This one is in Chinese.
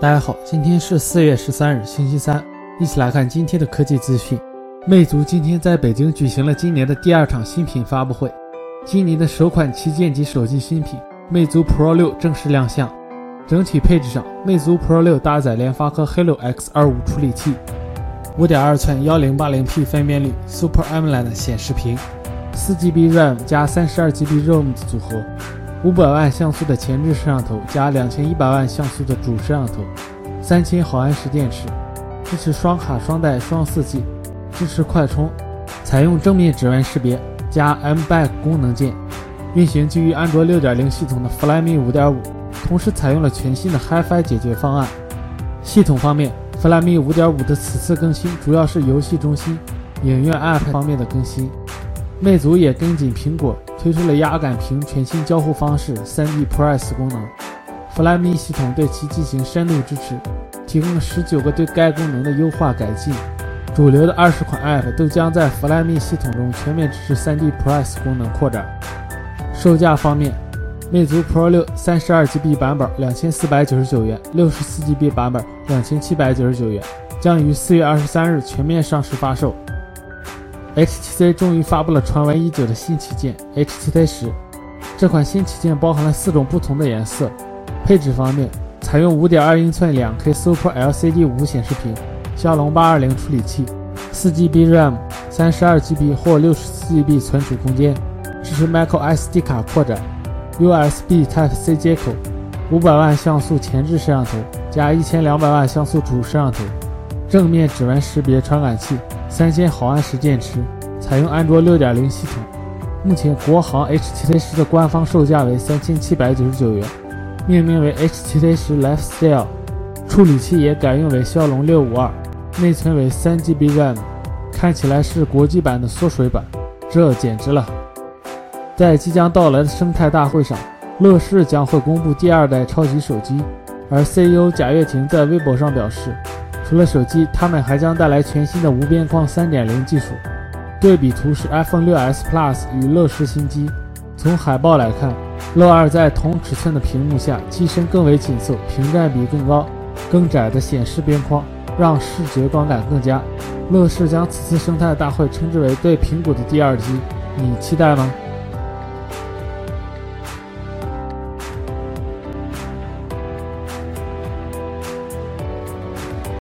大家好，今天是四月十三日，星期三，一起来看今天的科技资讯。魅族今天在北京举行了今年的第二场新品发布会，今年的首款旗舰级手机新品魅族 Pro 六正式亮相。整体配置上，魅族 Pro 六搭载联发科 Helio X25 处理器，5.2寸 1080p 分辨率 Super AMOLED 显示屏，4GB RAM 加 32GB ROM 的组合。五百万像素的前置摄像头加两千一百万像素的主摄像头，三千毫安时电池，支持双卡双待双四 G，支持快充，采用正面指纹识别加 M Back 功能键，运行基于安卓六点零系统的 Flyme 五点五，同时采用了全新的 HiFi 解决方案。系统方面，Flyme 五点五的此次更新主要是游戏中心、影院 App 方面的更新。魅族也跟紧苹果。推出了压感屏全新交互方式 3D Press 功能，Flyme 系统对其进行深度支持，提供了十九个对该功能的优化改进。主流的二十款 App 都将在 Flyme 系统中全面支持 3D Press 功能扩展。售价方面，魅族 Pro 六三十二 GB 版本两千四百九十九元，六十四 GB 版本两千七百九十九元，将于四月二十三日全面上市发售。HTC 终于发布了传闻已久的新旗舰 HTC 十。这款新旗舰包含了四种不同的颜色。配置方面，采用5.2英寸 2K Super LCD 五显示屏，骁龙820处理器，4GB RAM，3 2 GB 或 64GB 存储空间，支持 micro SD 卡扩展，USB Type C 接口，500万像素前置摄像头加1200万像素主摄像头，正面指纹识别传感器。三千毫安时电池，采用安卓六点零系统。目前国行 HTC 十的官方售价为三千七百九十九元，命名为 HTC 十 Lifestyle。处理器也改用为骁龙六五二，内存为三 GB RAM，看起来是国际版的缩水版，这简直了！在即将到来的生态大会上，乐视将会公布第二代超级手机，而 CEO 贾跃亭在微博上表示。除了手机，他们还将带来全新的无边框3.0技术。对比图是 iPhone 6s Plus 与乐视新机。从海报来看，乐二在同尺寸的屏幕下，机身更为紧凑，屏占比更高，更窄的显示边框让视觉观感更佳。乐视将此次生态大会称之为对苹果的第二击，你期待吗？